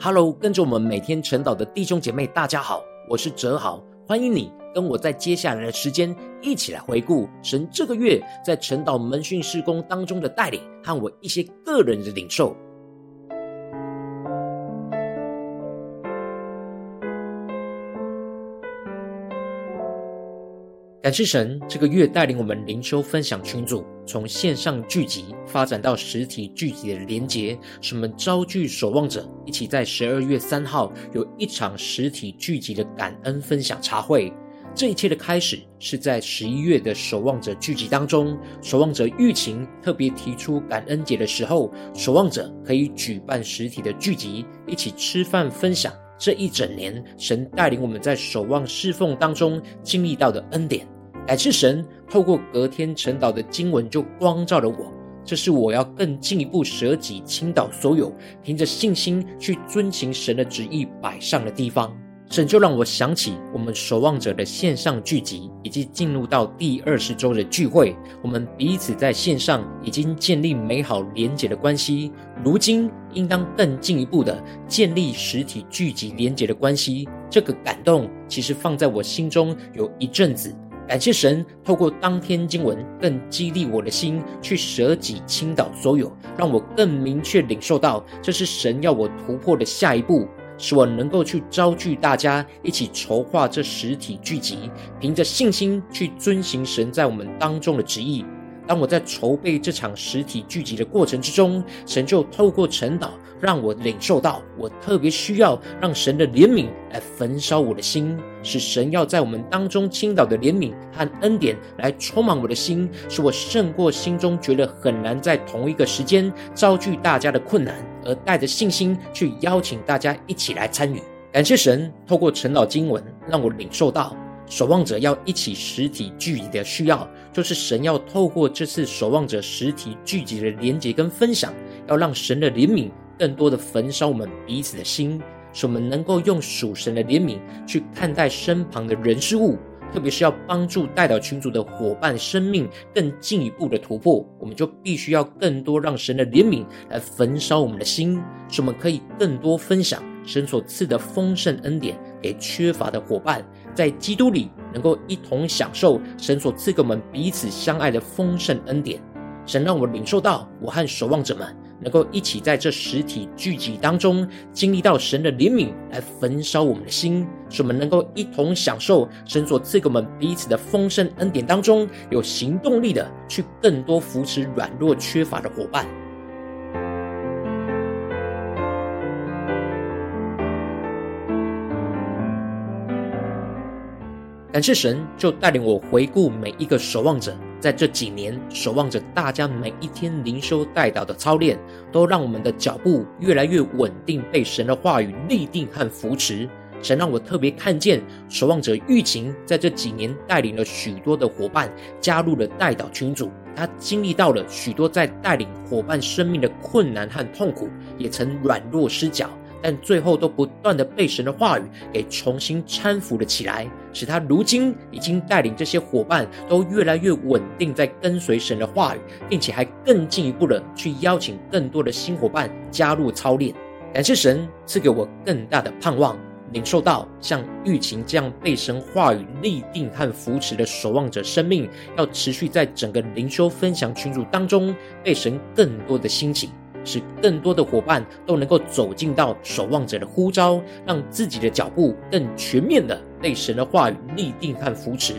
Hello，跟着我们每天晨祷的弟兄姐妹，大家好，我是哲豪，欢迎你跟我在接下来的时间一起来回顾神这个月在晨祷门训事工当中的带领和我一些个人的领受。感谢神，这个月带领我们灵修分享群组，从线上聚集发展到实体聚集的连结，使我们召聚守望者一起在十二月三号有一场实体聚集的感恩分享茶会。这一切的开始是在十一月的守望者聚集当中，守望者疫情特别提出感恩节的时候，守望者可以举办实体的聚集，一起吃饭分享。这一整年，神带领我们在守望侍奉当中经历到的恩典，感谢神透过隔天晨祷的经文就光照了我，这是我要更进一步舍己倾倒所有，凭着信心去遵行神的旨意摆上的地方。神就让我想起我们守望者的线上聚集，以及进入到第二十周的聚会，我们彼此在线上已经建立美好连结的关系，如今应当更进一步的建立实体聚集连结的关系。这个感动其实放在我心中有一阵子，感谢神透过当天经文更激励我的心，去舍己倾倒所有，让我更明确领受到这是神要我突破的下一步。使我能够去招聚大家一起筹划这实体聚集，凭着信心去遵行神在我们当中的旨意。当我在筹备这场实体聚集的过程之中，神就透过晨祷让我领受到，我特别需要让神的怜悯来焚烧我的心，使神要在我们当中倾倒的怜悯和恩典来充满我的心，使我胜过心中觉得很难在同一个时间召聚大家的困难，而带着信心去邀请大家一起来参与。感谢神透过陈老经文让我领受到。守望者要一起实体聚集的需要，就是神要透过这次守望者实体聚集的连结跟分享，要让神的怜悯更多的焚烧我们彼此的心，使我们能够用属神的怜悯去看待身旁的人事物，特别是要帮助代祷群组的伙伴生命更进一步的突破，我们就必须要更多让神的怜悯来焚烧我们的心，使我们可以更多分享神所赐的丰盛恩典给缺乏的伙伴。在基督里能够一同享受神所赐给我们彼此相爱的丰盛恩典，神让我领受到，我和守望者们能够一起在这实体聚集当中经历到神的怜悯来焚烧我们的心，使我们能够一同享受神所赐给我们彼此的丰盛恩典当中有行动力的去更多扶持软弱缺乏的伙伴。感谢神，就带领我回顾每一个守望者，在这几年守望着大家每一天灵修带导的操练，都让我们的脚步越来越稳定，被神的话语立定和扶持。神让我特别看见守望者玉琴在这几年带领了许多的伙伴加入了带导群组，他经历到了许多在带领伙伴生命的困难和痛苦，也曾软弱失脚。但最后都不断的被神的话语给重新搀扶了起来，使他如今已经带领这些伙伴都越来越稳定在跟随神的话语，并且还更进一步的去邀请更多的新伙伴加入操练。感谢神赐给我更大的盼望，领受到像玉琴这样被神话语立定和扶持的守望者生命，要持续在整个灵修分享群组当中被神更多的兴起。使更多的伙伴都能够走进到守望者的呼召，让自己的脚步更全面的被神的话语立定和扶持。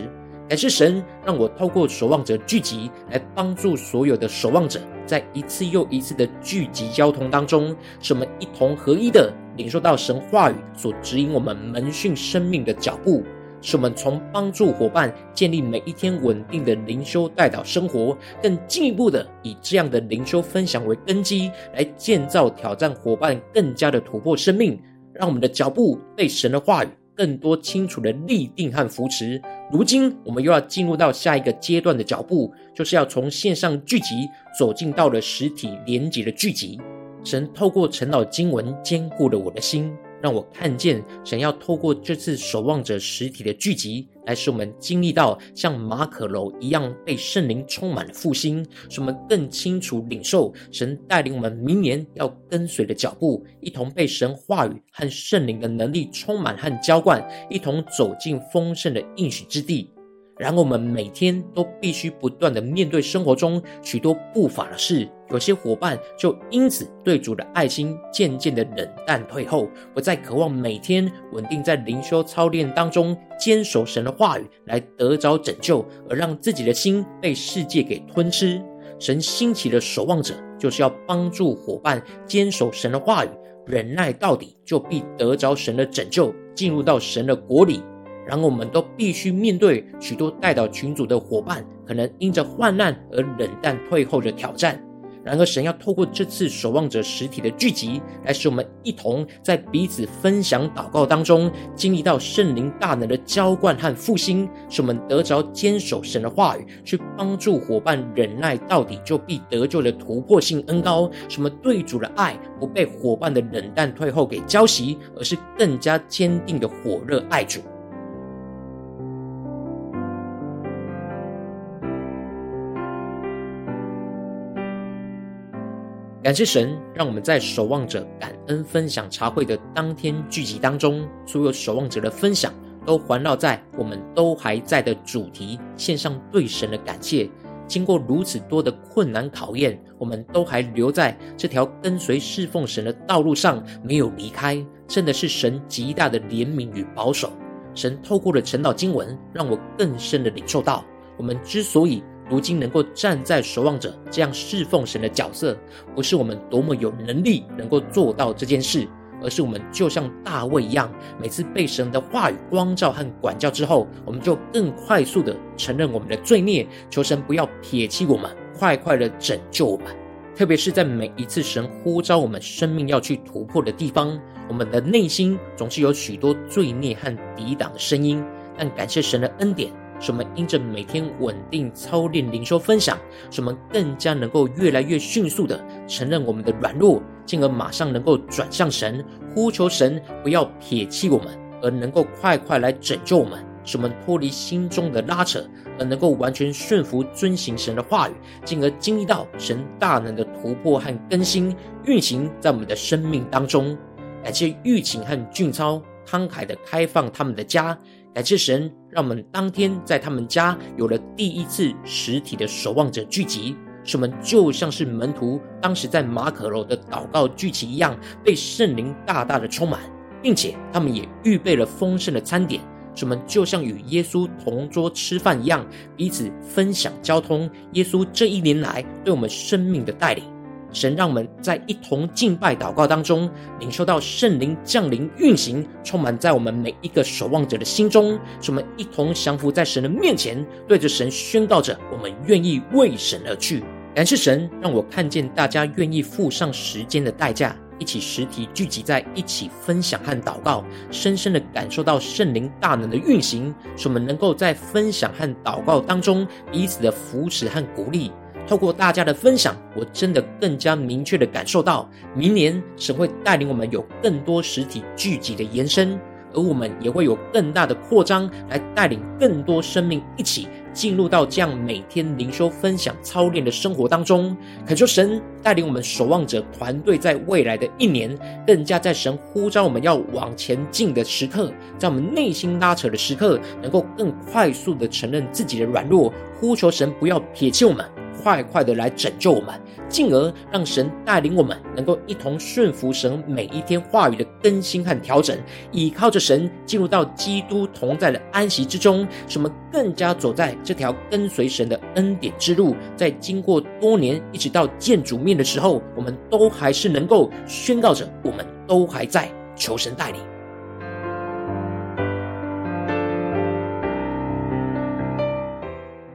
感谢神，让我透过守望者聚集来帮助所有的守望者，在一次又一次的聚集交通当中，使我们一同合一的领受到神话语所指引我们门训生命的脚步。使我们从帮助伙伴建立每一天稳定的灵修代祷生活，更进一步的以这样的灵修分享为根基，来建造挑战伙伴更加的突破生命，让我们的脚步被神的话语更多清楚的立定和扶持。如今，我们又要进入到下一个阶段的脚步，就是要从线上聚集走进到了实体连接的聚集。神透过陈老经文坚固了我的心。让我看见神要透过这次守望者实体的聚集，来使我们经历到像马可楼一样被圣灵充满了复兴，使我们更清楚领受神带领我们明年要跟随的脚步，一同被神话语和圣灵的能力充满和浇灌，一同走进丰盛的应许之地。然而，我们每天都必须不断的面对生活中许多不法的事。有些伙伴就因此对主的爱心渐渐的冷淡退后，不再渴望每天稳定在灵修操练当中坚守神的话语来得着拯救，而让自己的心被世界给吞吃。神兴起的守望者，就是要帮助伙伴坚守神的话语，忍耐到底，就必得着神的拯救，进入到神的国里。然后我们都必须面对许多代祷群组的伙伴，可能因着患难而冷淡退后的挑战。然而，神要透过这次守望者实体的聚集，来使我们一同在彼此分享祷告当中，经历到圣灵大能的浇灌和复兴，使我们得着坚守神的话语，去帮助伙伴忍耐到底，就必得救的突破性恩膏。什么对主的爱不被伙伴的冷淡退后给浇熄，而是更加坚定的火热爱主。感谢神，让我们在守望者感恩分享茶会的当天聚集当中，所有守望者的分享都环绕在“我们都还在”的主题，献上对神的感谢。经过如此多的困难考验，我们都还留在这条跟随侍奉神的道路上，没有离开，真的是神极大的怜悯与保守。神透过了晨祷经文，让我更深的领受到，我们之所以如今能够站在守望者这样侍奉神的角色，不是我们多么有能力能够做到这件事，而是我们就像大卫一样，每次被神的话语光照和管教之后，我们就更快速的承认我们的罪孽，求神不要撇弃我们，快快的拯救我们。特别是在每一次神呼召我们生命要去突破的地方，我们的内心总是有许多罪孽和抵挡的声音，但感谢神的恩典。使我们因着每天稳定操练灵修分享，使我们更加能够越来越迅速的承认我们的软弱，进而马上能够转向神，呼求神不要撇弃我们，而能够快快来拯救我们，使我们脱离心中的拉扯，而能够完全顺服遵行神的话语，进而经历到神大能的突破和更新运行在我们的生命当中。感谢玉琴和俊超慷慨的开放他们的家。感谢神，让我们当天在他们家有了第一次实体的守望者聚集，使我们就像是门徒当时在马可楼的祷告聚集一样，被圣灵大大的充满，并且他们也预备了丰盛的餐点，使我们就像与耶稣同桌吃饭一样，彼此分享交通耶稣这一年来对我们生命的带领。神让我们在一同敬拜祷告当中，领受到圣灵降临运行，充满在我们每一个守望者的心中，使我们一同降服在神的面前，对着神宣告着：我们愿意为神而去。感谢神，让我看见大家愿意付上时间的代价，一起实体聚集在一起分享和祷告，深深的感受到圣灵大能的运行，使我们能够在分享和祷告当中彼此的扶持和鼓励。透过大家的分享，我真的更加明确的感受到，明年神会带领我们有更多实体聚集的延伸，而我们也会有更大的扩张，来带领更多生命一起进入到这样每天灵修分享操练的生活当中。恳求神带领我们守望者团队，在未来的一年，更加在神呼召我们要往前进的时刻，在我们内心拉扯的时刻，能够更快速的承认自己的软弱，呼求神不要撇弃我们。快快的来拯救我们，进而让神带领我们，能够一同顺服神每一天话语的更新和调整，依靠着神进入到基督同在的安息之中，使我们更加走在这条跟随神的恩典之路。在经过多年一直到见主面的时候，我们都还是能够宣告着，我们都还在求神带领。